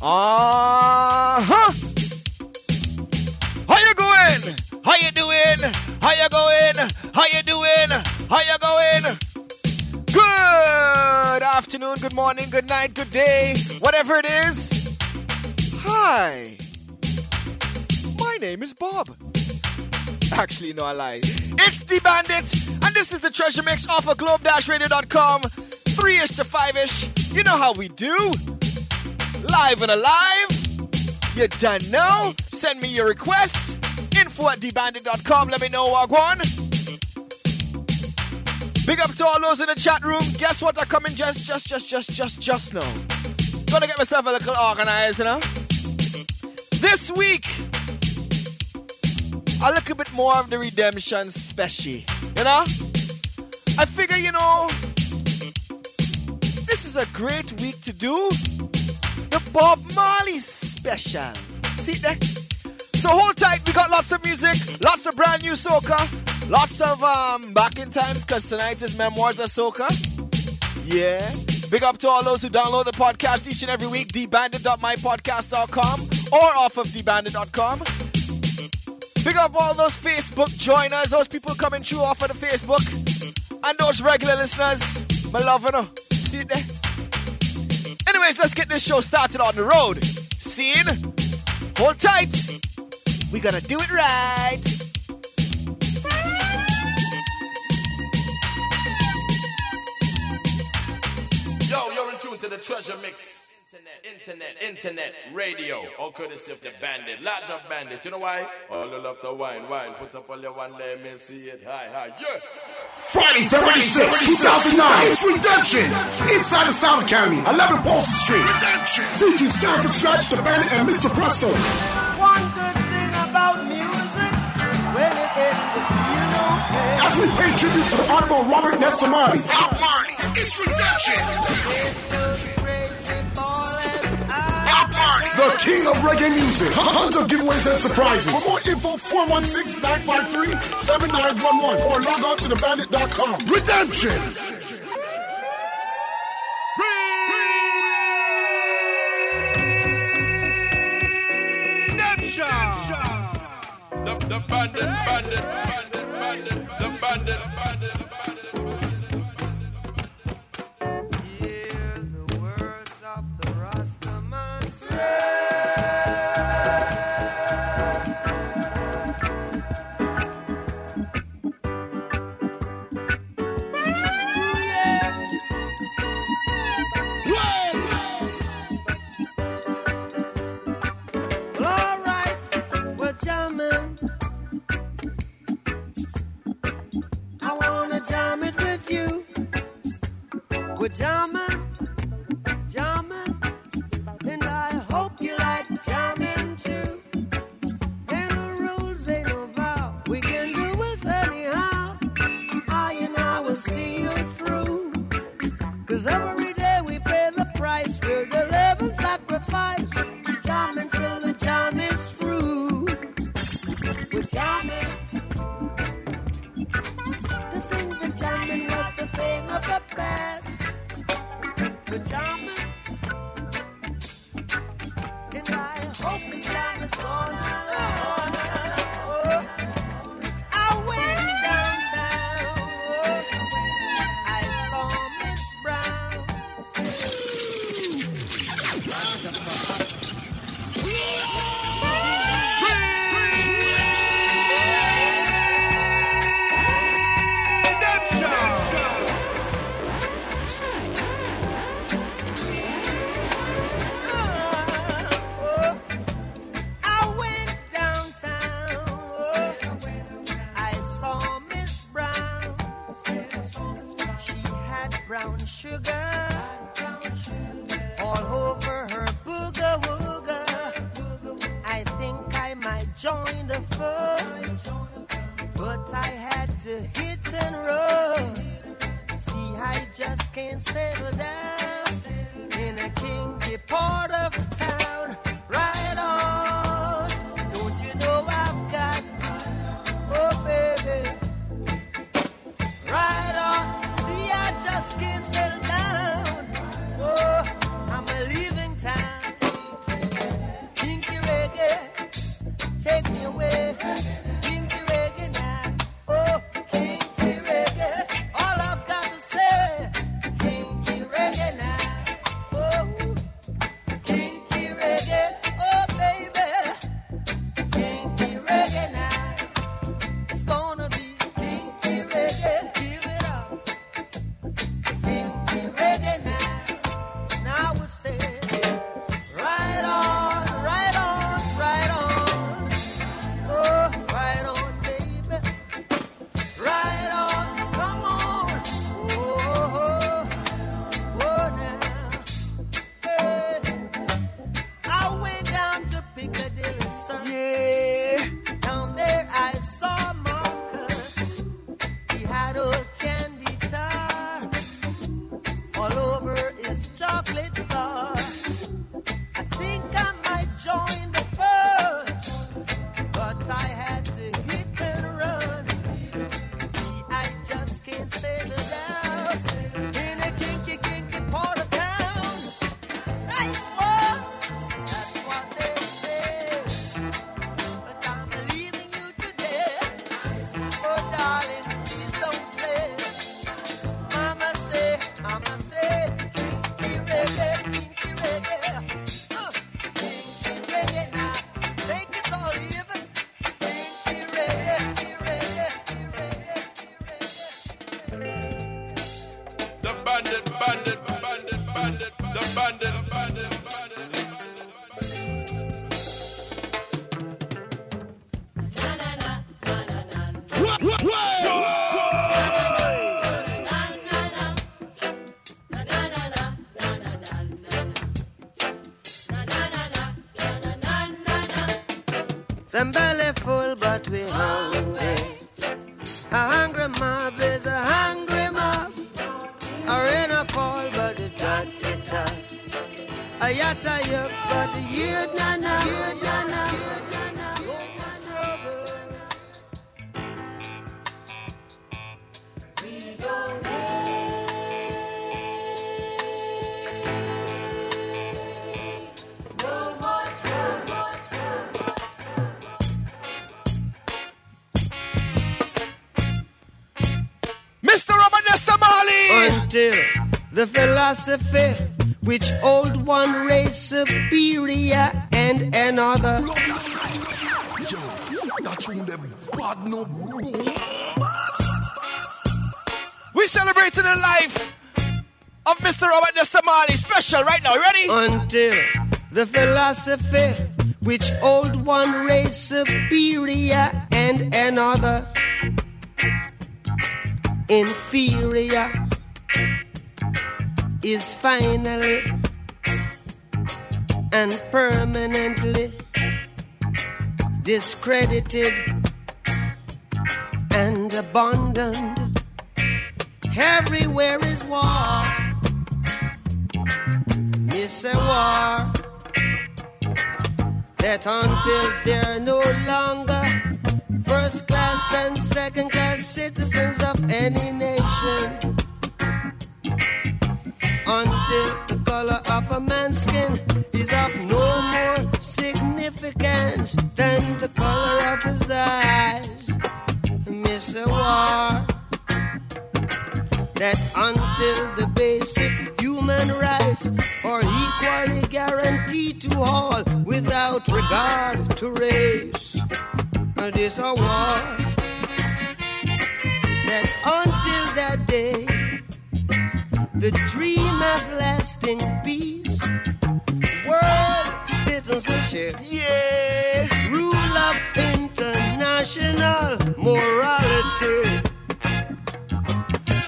Uh huh. How you going? How you doing? How you going? How you doing? How you going? Good afternoon, good morning, good night, good day, whatever it is. Hi. My name is Bob. Actually, no, I lie. It's the Bandit, and this is the Treasure Mix off of globe-radio.com. Three-ish to five-ish. You know how we do. Live and alive. You don't know? Send me your requests. Info at thebandit.com. Let me know what want. Big up to all those in the chat room. Guess what? I come in just, just, just, just, just, just now. Gotta get myself a little organized, you know. This week, a little bit more of the redemption special. You know? I figure, you know, this is a great week to do the Bob Marley special. See that? So hold tight, we got lots of music, lots of brand new soca, lots of um back in times, because tonight is Memoirs of Soca. Yeah. Big up to all those who download the podcast each and every week, debandit.mypodcast.com or off of debandit.com. Big up all those Facebook joiners, those people coming through off of the Facebook, and those regular listeners. My love, you. See it there? Anyways, let's get this show started on the road. Scene, hold tight. We gonna do it right. Yo, you're in tune to the treasure mix. Internet, internet, internet, radio, all courtesy of the bandit, large of bandit. You know why? All you love to wine, wine. Put up all your one, let me see it. Hi, hi, yeah. Friday, February 6, 2009. It's Redemption. Inside the Sound Academy, 11 Polson Street. Redemption. Featuring Sanford Stretch, The Bandit, and Mr. Presto. One good thing about music, when it is the you know As we pay tribute to the Honorable Robert Nesta Marley. Bob Marley. It's Redemption. Bob Marley. The king of reggae music. Tons of giveaways and surprises. For more info, 416-953-7911 or log on to thebandit.com. Redemption. The, the bandit, bandit, bandit, bandit, the bandit, bandit, bandit. Them belly full, but we hungry. A hungry mob is a hungry mob. A rain a fall, but the dirty tough. A yatta yup, but the youth na na na. Marley. until the philosophy which old one race superior and another Yo, that's when them bad no. We celebrating the life of Mr. Robert Nesta Marley. Special right now. You ready? until the philosophy which old one race superior and another inferior is finally and permanently discredited and abandoned. Everywhere is war. Miss a war that until they're no longer first class and second class citizens of any nation. Until the color of a man's skin is of no more significance than the color of his eyes. Miss a war that until the basic human rights are equally guaranteed to all without regard to race. This a war that until that day, the dream of lasting peace, world citizenship, Yeah. rule of international morality.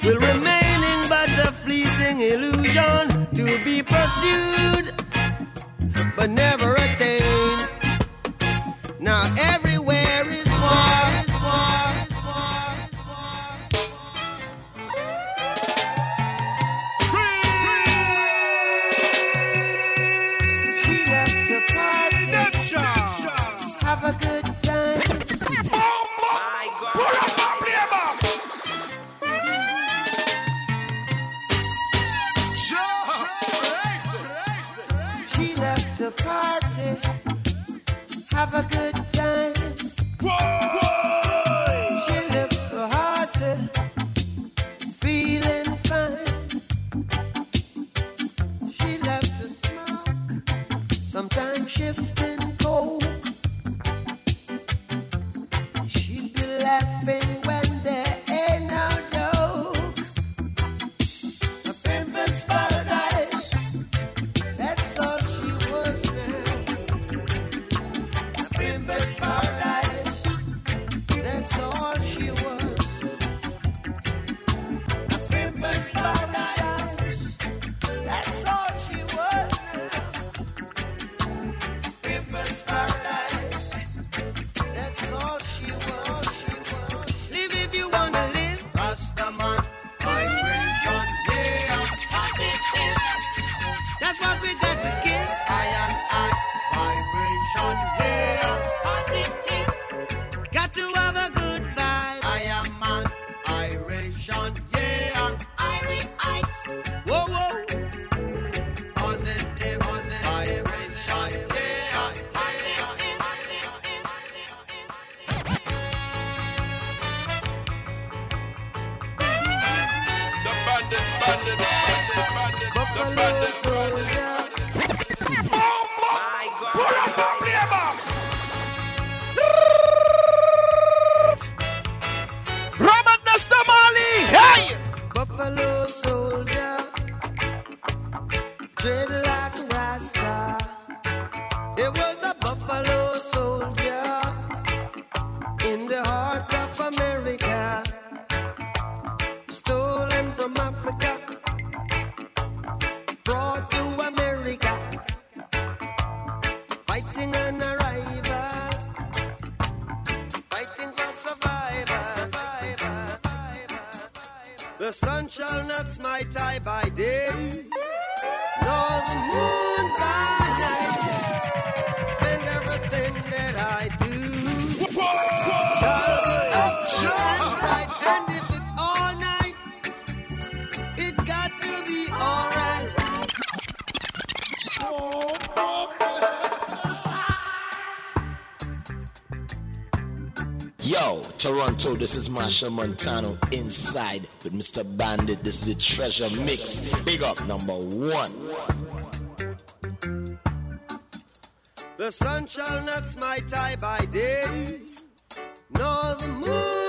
Will remaining but a fleeting illusion to be pursued. But never Toronto, this is Marshall Montano inside with Mr. Bandit. This is the treasure mix. Big up number one. The sun shall not smite I by day, nor the moon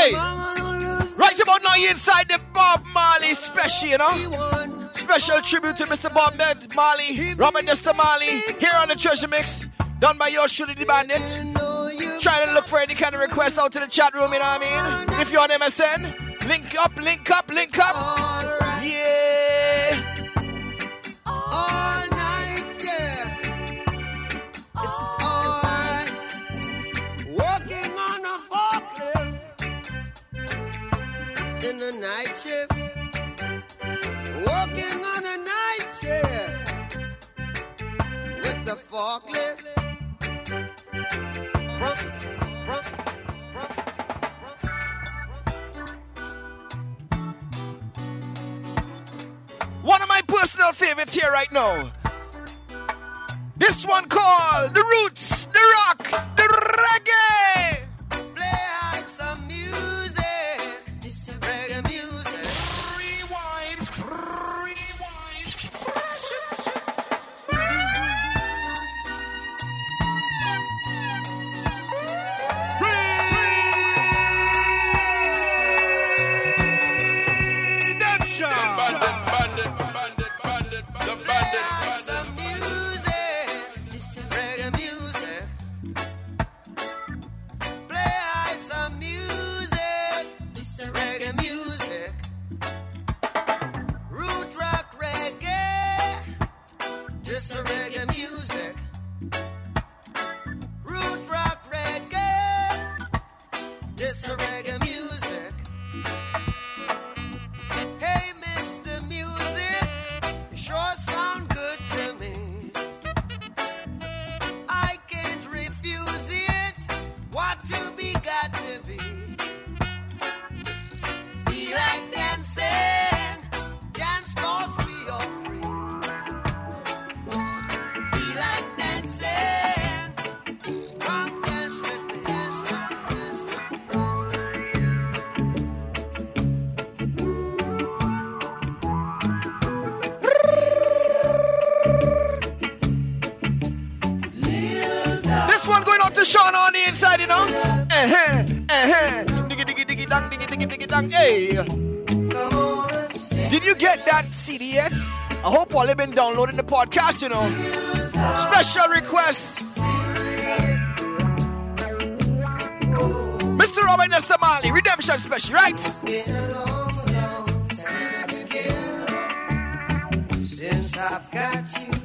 Hey! Right about now, you inside the Bob Marley special, you know? Special tribute to Mr. Bob Ned Marley, Robert Nesta Marley, here on the Treasure Mix, done by yours truly, the Bandit. Trying to look for any kind of request out to the chat room, you know what I mean? If you're on MSN, link up, link up, link up. Yeah! The night shift. Working on a night shift with the forklift. One of my personal favorites here right now. This one called The Roots, The Rock, dang. Hey! Did you get that CD yet? I hope all have been downloading the podcast, you know. Special request. Mr. Robert Nesta Redemption Special, right? I've got you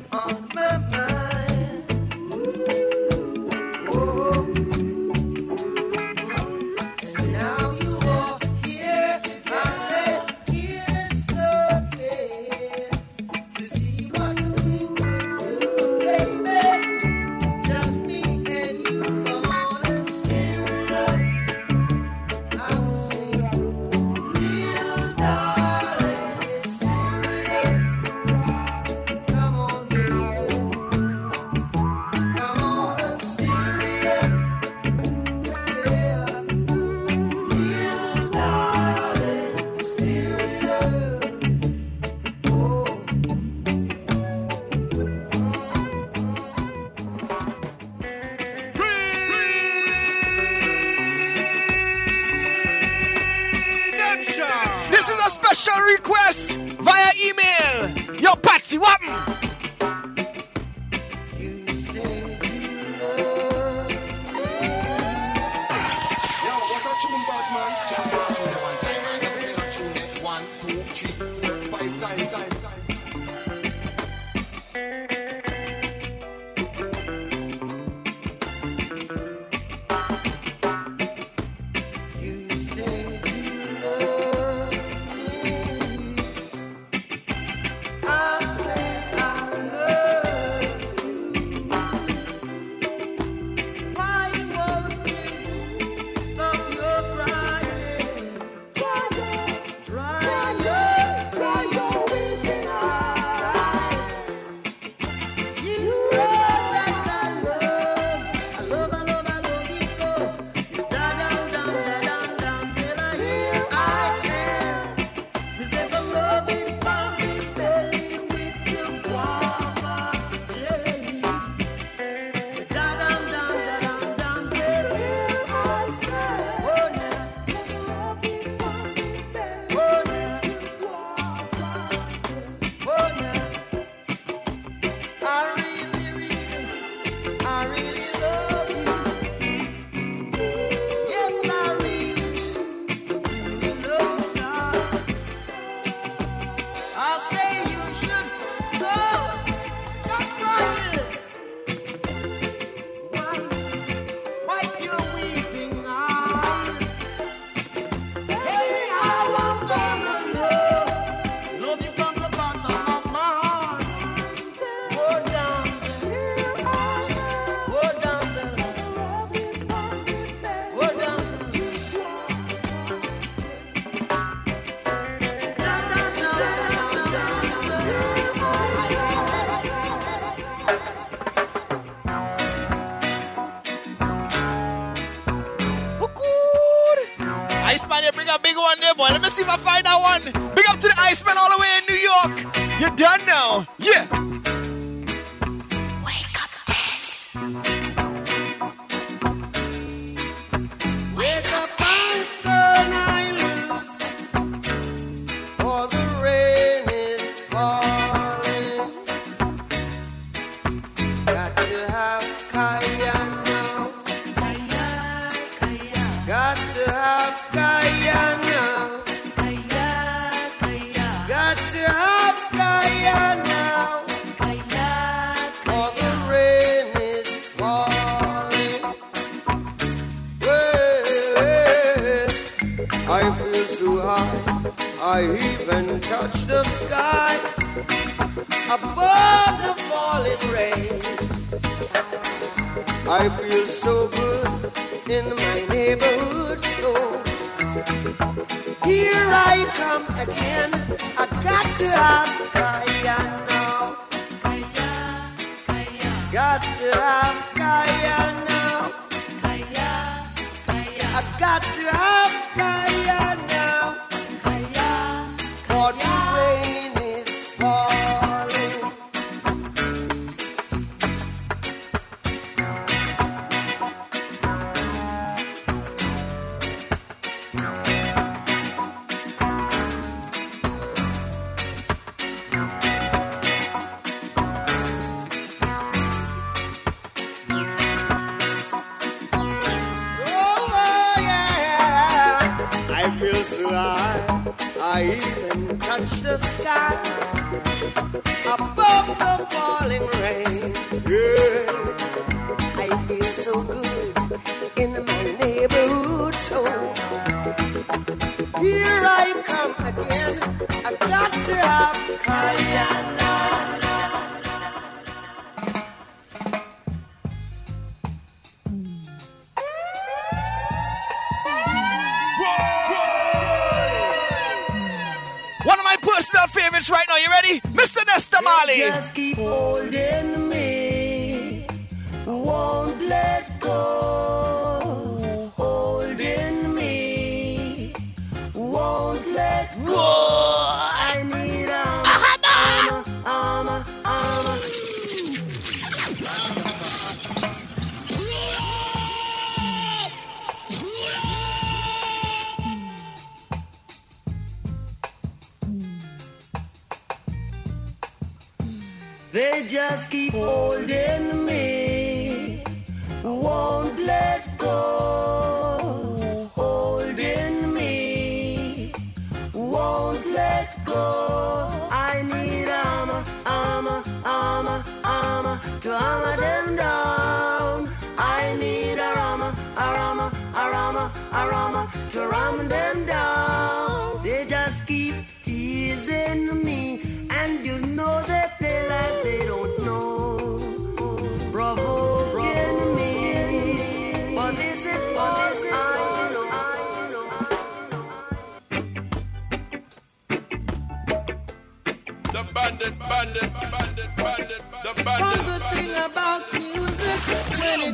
see my final one. Big up to the Iceman all the way in New York. You're done now.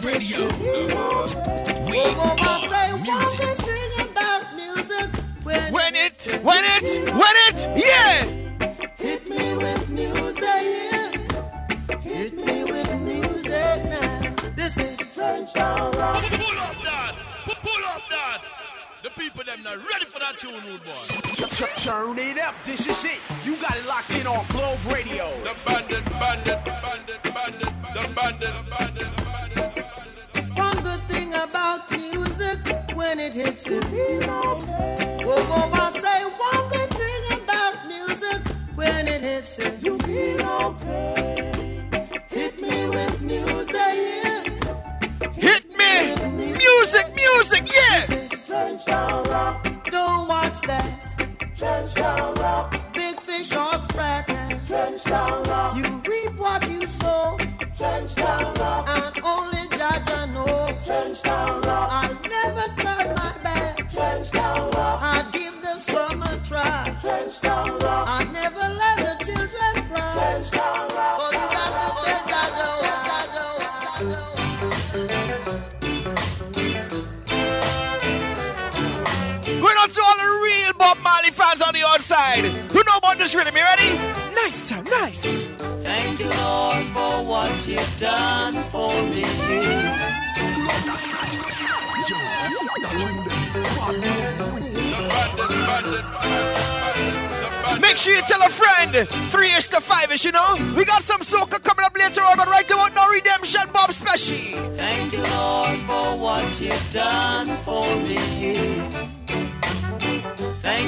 When it hits you. We are music. good thing about music when, When it, when it, when it, yeah. hit me with music, yeah. Hit me with music now. This is French Town Rock. Pull up that. Pu- Pull up that. The people them not ready for that tune, rude boy. Ch- ch- Turn it up, this is it. You got it locked in on Globe Radio. The bandit, bandit, bandit, bandit, the bandit, bandit, bandit. When it hits you. Oh, oh, I say one good thing about music when it hits you. You feel okay. Hit me with music, yeah. Hit me. Music, music, yeah. Don't watch that. Big fish or sprat now. You reap what you sow. And only judge I know. I'll Bob Marley fans on the outside. Who know about this rhythm? You ready? Nice time, nice. Thank you, Lord, for what you've done for me. Make sure you tell a friend. Three ish to five ish, you know. We got some soca coming up later on, but right about now, Redemption Bob Special. Thank you, Lord, for what you've done for me.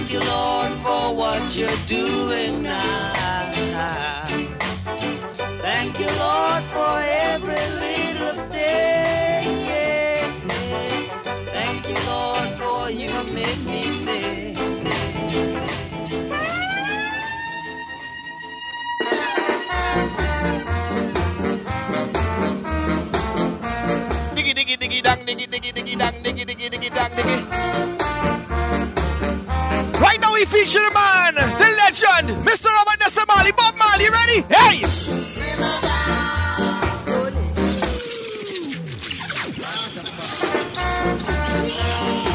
Thank you, Lord, for what you're doing now. Thank you, Lord, for every little thing. Thank you, Lord, for you make me sing. Diggy, diggy, diggy, dang, diggy, diggy, diggy, dang, diggy, diggy, diggy, dang, diggy. We feature the man, the legend, Mr. Robert Nesta Marley. Bob Marley, ready? Hey!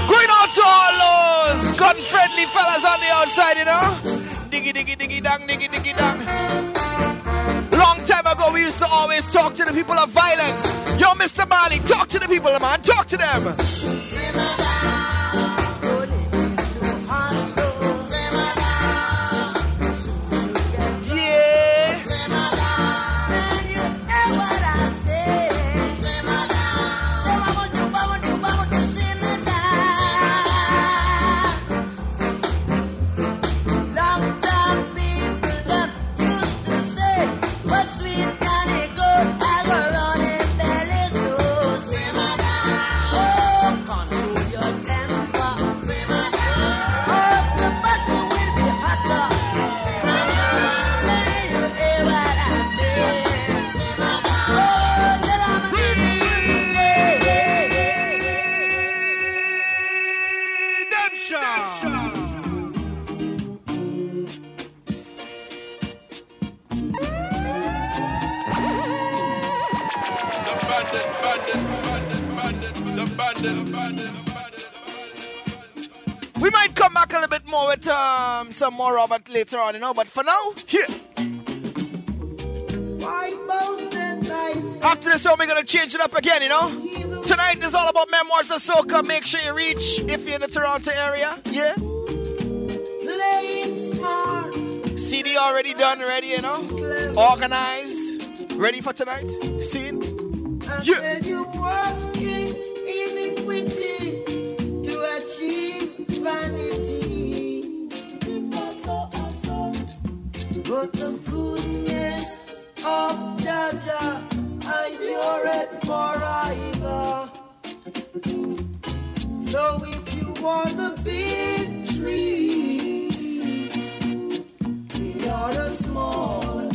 Going out to all those gun-friendly fellas on the outside, you know? Diggy, diggy, diggy, dang, diggy, diggy, dang. Long time ago, we used to always talk to the people of violence. Yo, Mr. Marley, talk to the people, man. Talk to them. Some more Robert later on, you know. But for now, here. After this one, we're gonna change it up again, you know. Tonight is all about memoirs of soca. Make sure you reach if you're in the Toronto area. Yeah. CD already done, ready, you know. Organized, ready for tonight. Scene. Yeah. But the goodness of Jah Jah, I endure forever. So if you want the big tree, we are the small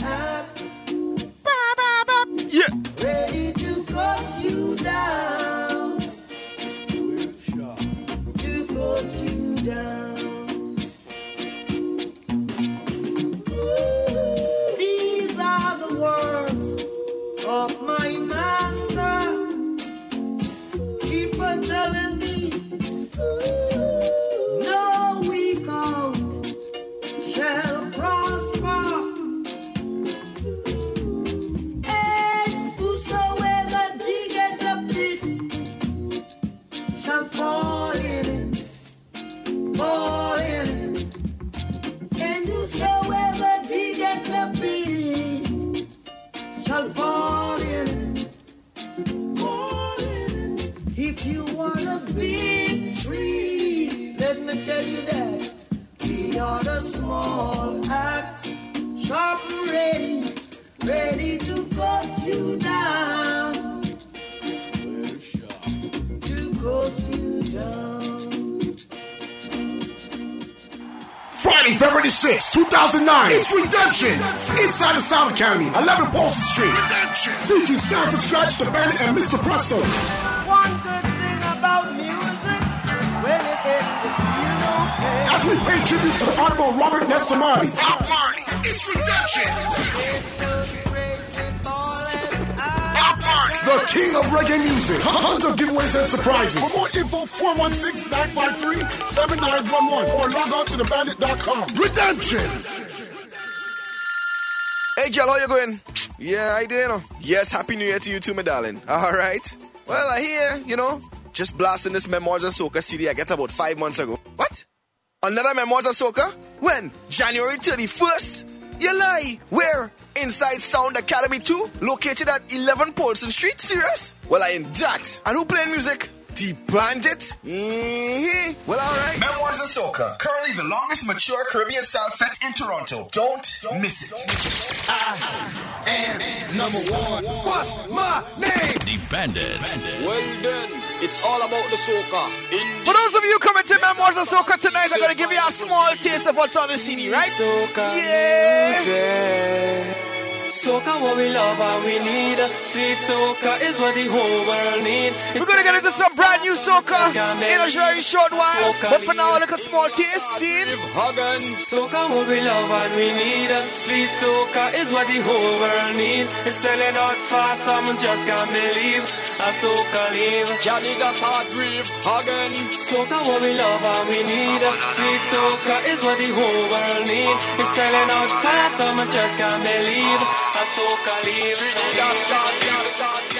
2009. It's Redemption. Inside the Sound Academy, 11 Polson Street. Redemption. Featuring Sanford Stretch, The Bandit, and Mr. Presto. One good thing about music, when it ends, it feels okay. As we pay tribute to the Honorable Robert Nesta Marley. Bob Marley. It's Redemption. Bob Marley. The king of reggae music. Tons of giveaways and surprises. For more info, 416-953-7911 or log on to thebandit.com. Redemption. Hey, girl, how you going? Yeah, I did. Yes, happy New Year to you too, my darling. All right. Well, I hear, you know, just blasting this Memoirs of Soca CD I get about five months ago. What? Another Memoirs of Soca? When? January 31st? You lie. Where? Inside Sound Academy 2, located at 11 Polson Street? Serious? Well, I in that. And who playing music? The Bandit? Mm-hmm. Well, alright. Memoirs of Soca. Currently the longest mature Caribbean style fete in Toronto. Don't, miss it. I am Number one. What's my name? The Bandit. Well done. it's all about the soca. In For those of you coming to Memoirs of Soca tonight, I'm gonna give you a small taste of what's on the CD, right? Soca Yeah. music. Soca what we love and we need. Sweet soca is what the whole world need. We're gonna get into some brand new soca in a very short while. But for now, look at small taste scene. Hagen, Soca what we love and we need. A sweet soca is what the whole world need. It's selling out fast, some just can't believe. A soca leave. Johnny does hard grieve. Hagen, Soca what we love and we need. A sweet soca is what the whole world need. It's selling out fast, some just can't believe. A soca leave. Trinidad, Sean, Sean,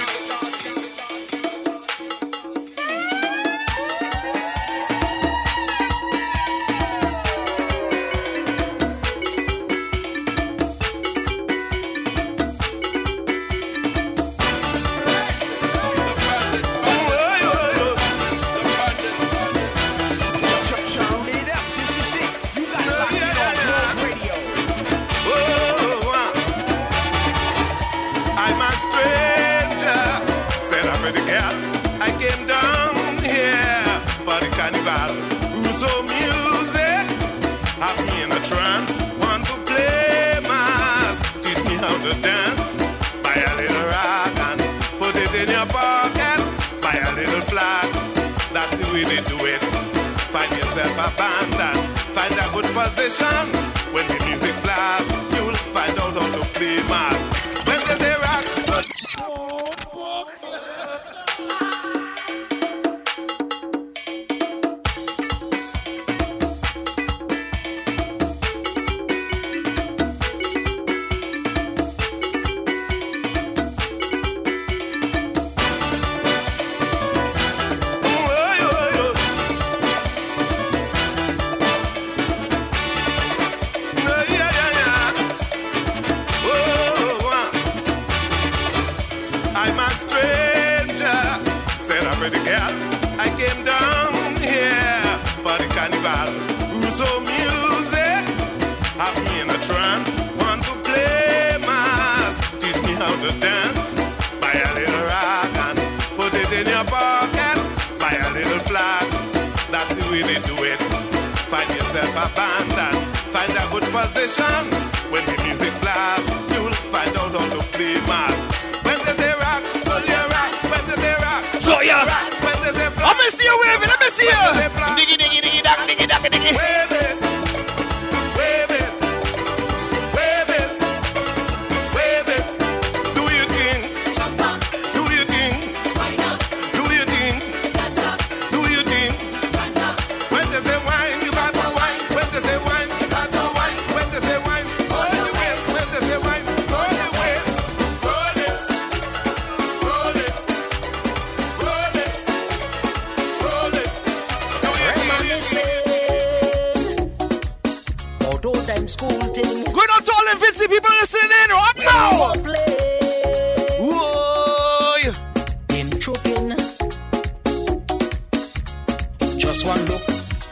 just one look.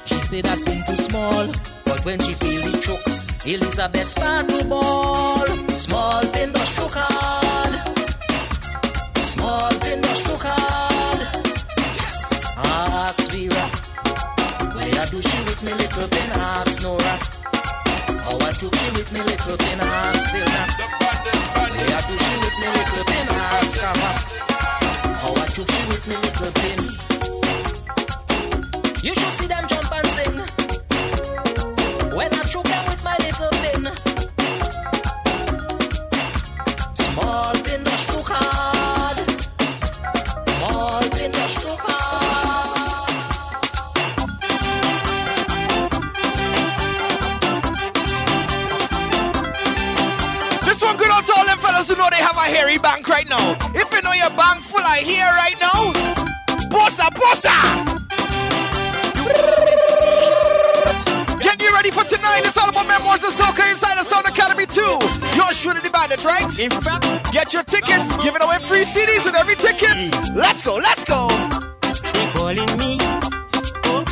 She say that thing too small, but when she feel it choke, Elizabeth start to ball. Small thing does choke hard. Small thing does choke hard. Yes. Ask Vera, where do she with me little thing? Ask Nora. How I took she with me little thing? Ask Vilna. Where do she with me little thing? Ask Kama. How I took she with me little thing? You should see them jump and sing. When I choke them with my little pin. Small pin the stroke hard. Small pin the stroke hard. This one good out to all them fellas who know they have a hairy bank right now. If you know your bank full of hair right now, bossa, bossa! ready for tonight? It's all about memoirs of Soca inside the Sound Academy 2. You're shooting about right? Get your tickets. Giving away free CDs with every ticket. Let's go, let's go. They calling me oh,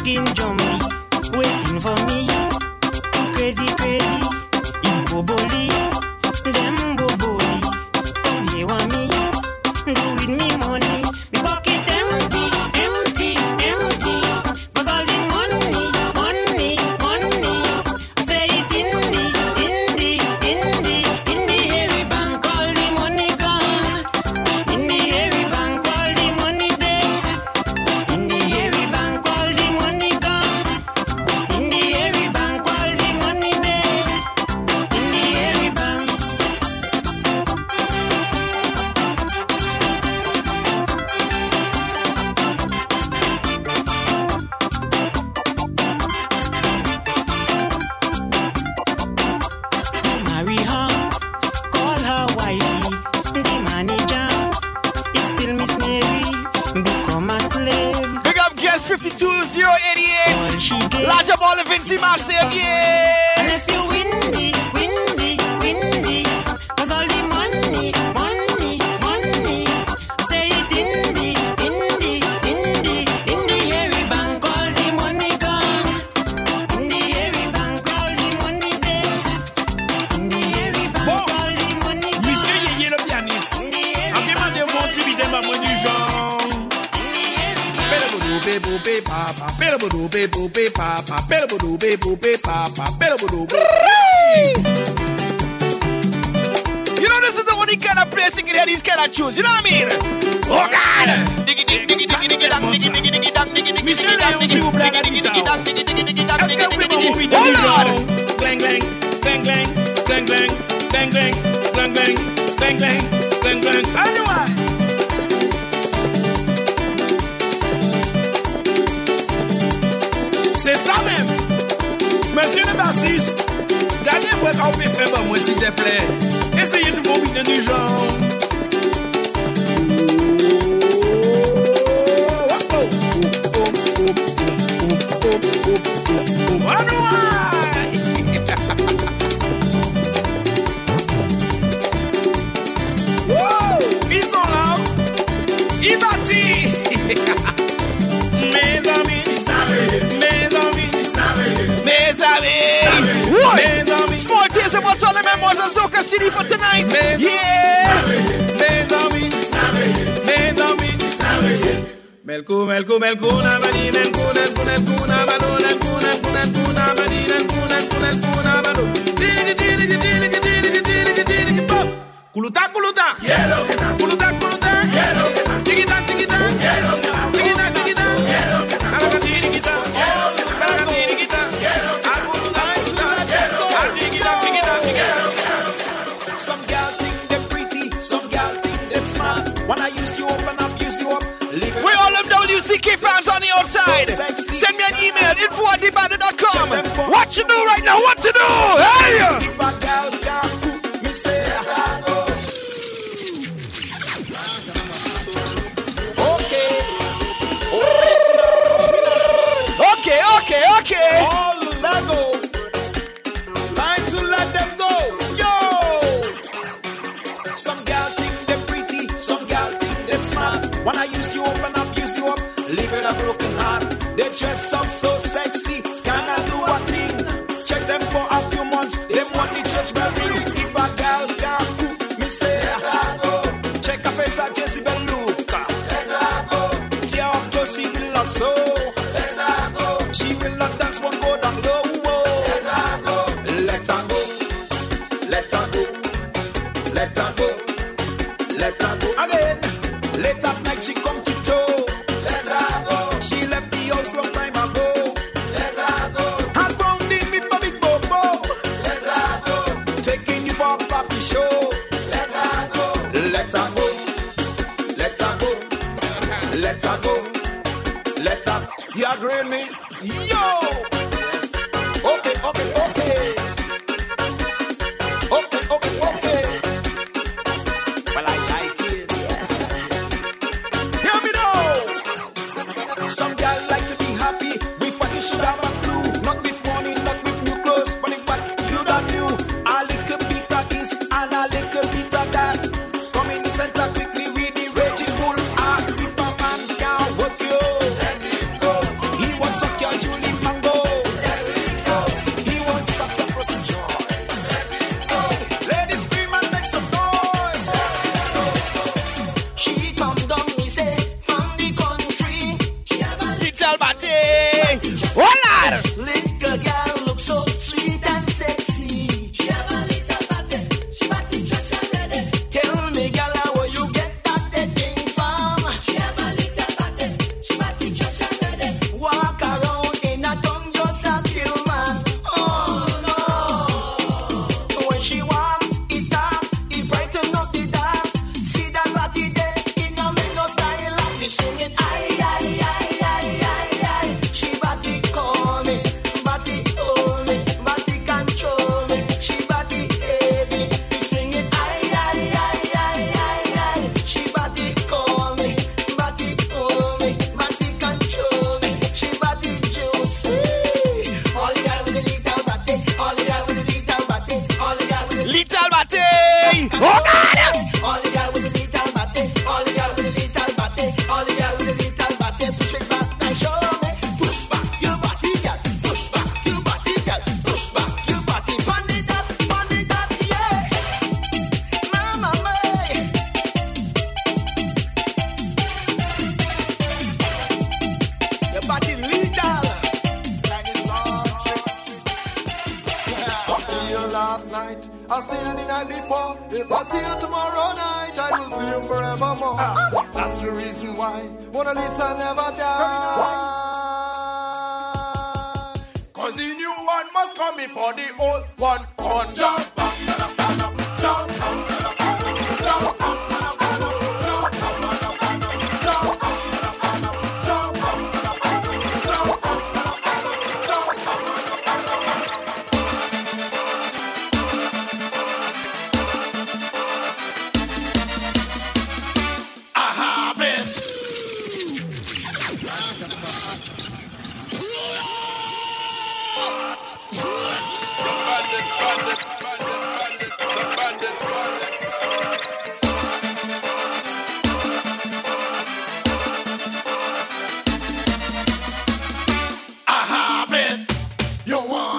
Small is about to all the members of Soca City for tonight. Yeah! الكوم الكوم الكونا بنين الكون الكون الكونا بنون الكون الكون الكونا بنين الكون الكون الكونا بنون تيرك تيرك تيرك تيرك تيرك تيرك كلوتا كلوتا يلو What you do right now? What you do? Hey!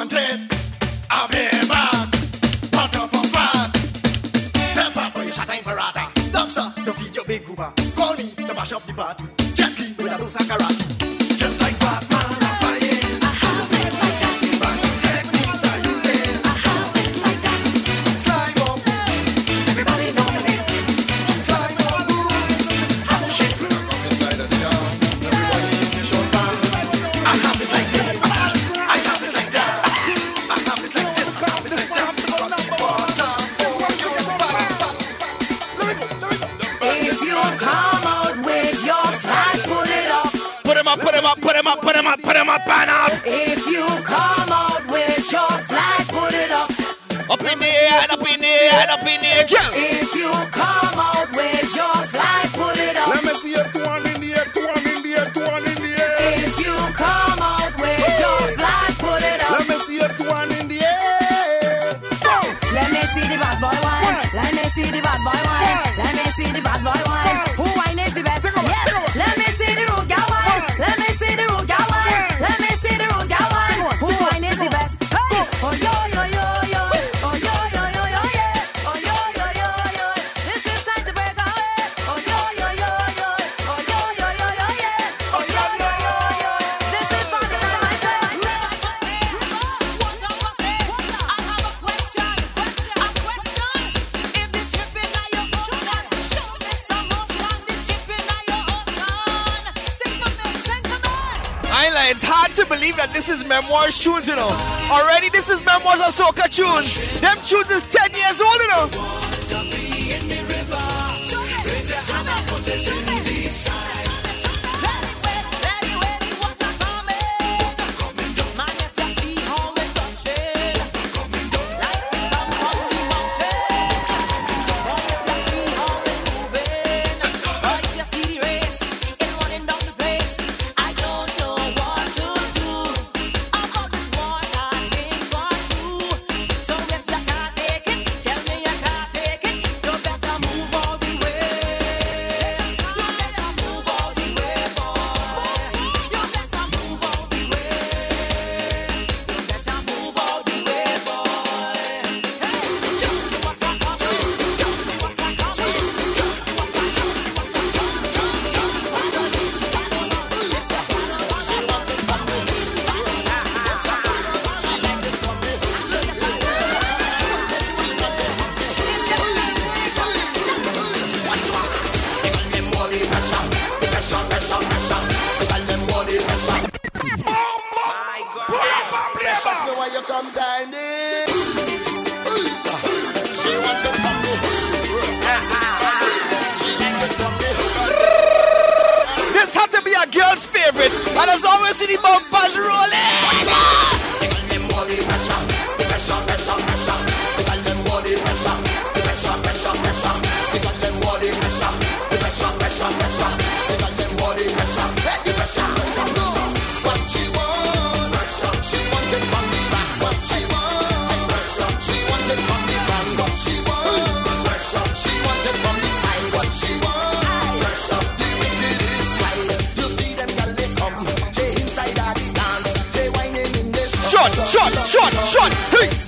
hundred. I'll be back. Butter for fat. Pepper for your shot and parata. Lobster, to feed your big goober. Call me to bash up the party. Jackie with a dose of. is Memoirs of Soca tunes. Them tunes is 10 years old, you know. shot, shot, shot, hey.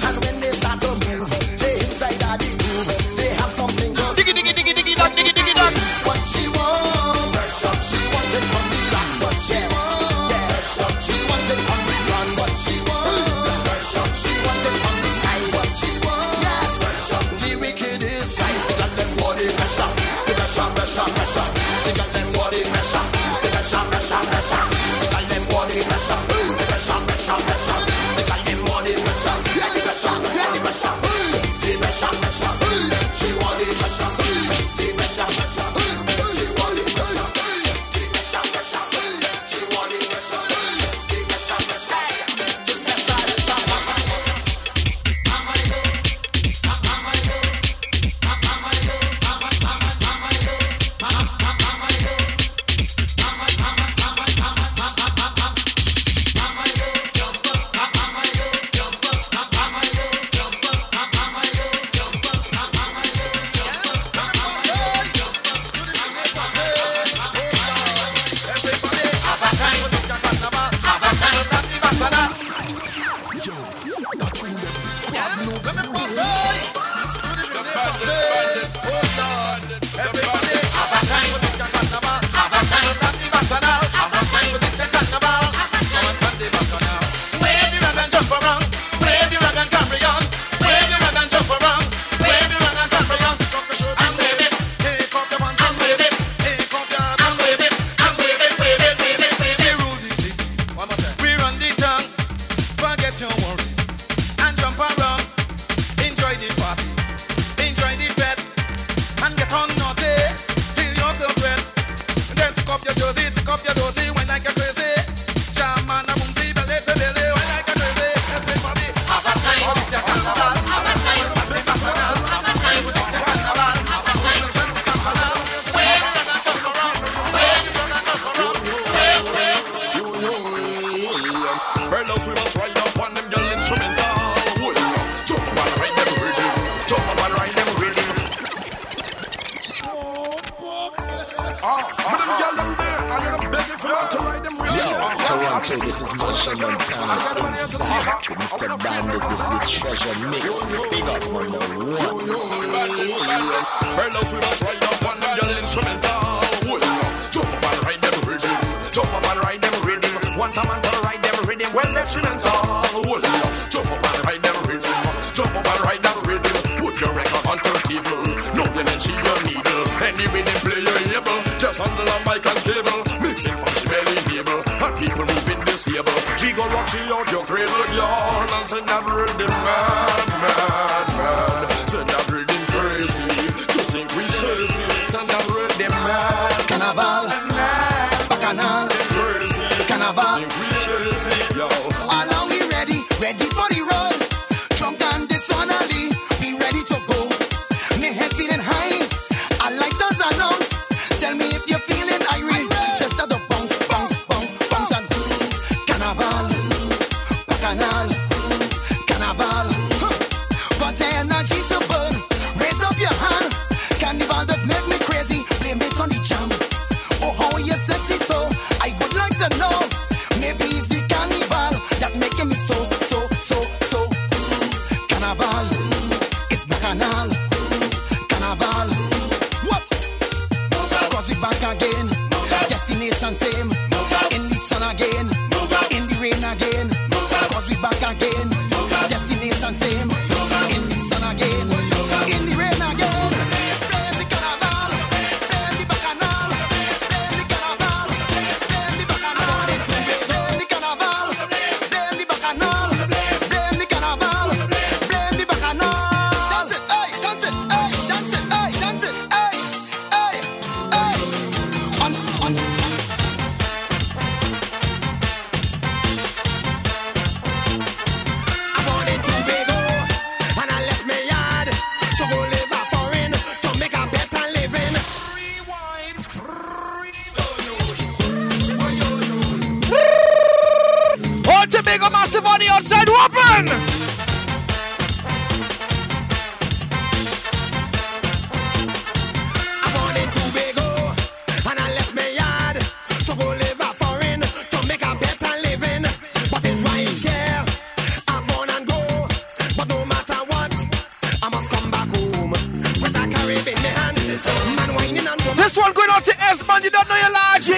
To S man, you don't know your large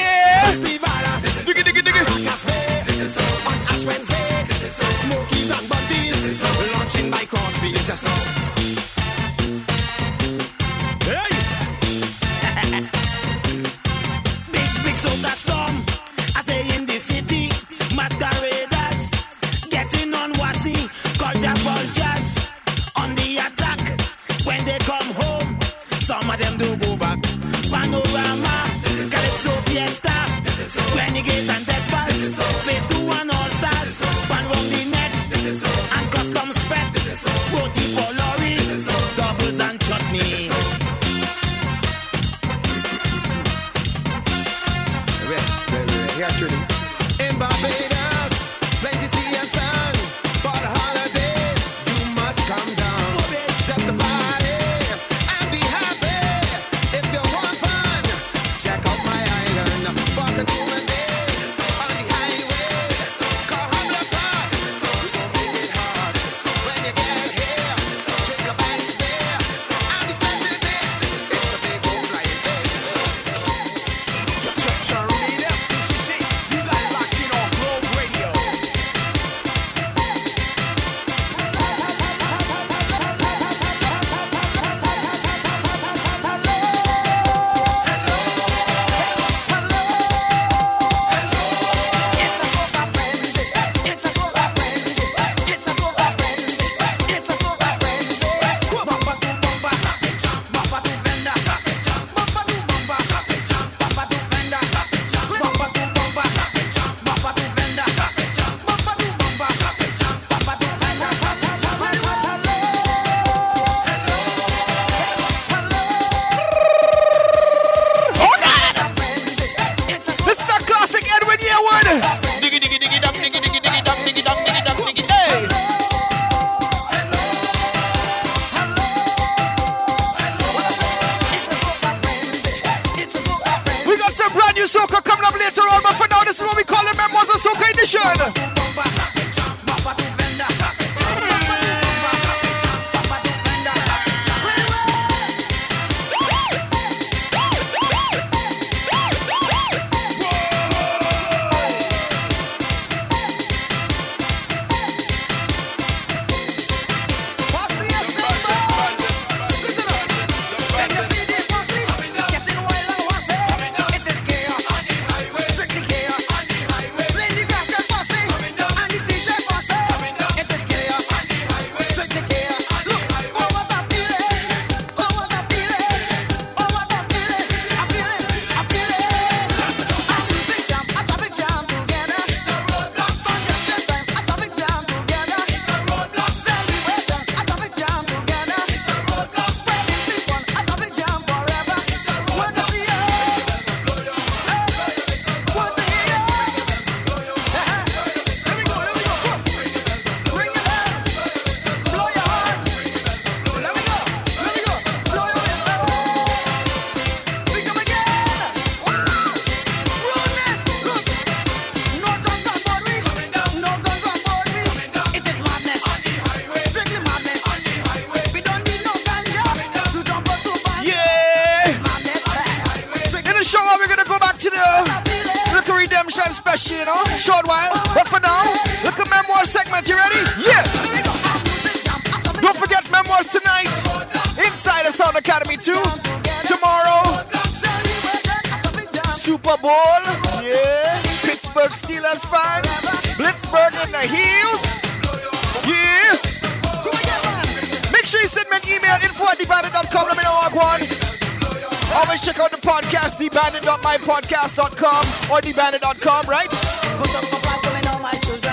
podcast, thebandit.mypodcast.com or thebandit.com, right?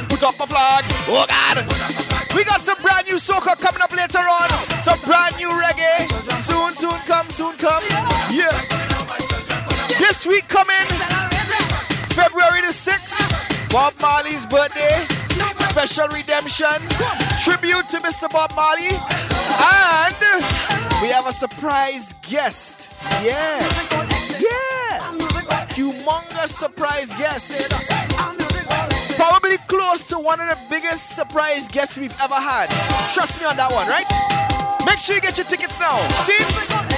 Put up my flag. Oh, God. We got some brand new soca coming up later on. Some brand new reggae. Soon, soon come, soon come. Yeah. This week coming, February the 6th, Bob Marley's birthday. Special redemption. Tribute to Mr. Bob Marley. And we have a surprise guest. Yeah. Humongous surprise guest. Probably close to one of the biggest surprise guests we've ever had. Trust me on that one, right? Make sure you get your tickets now. See?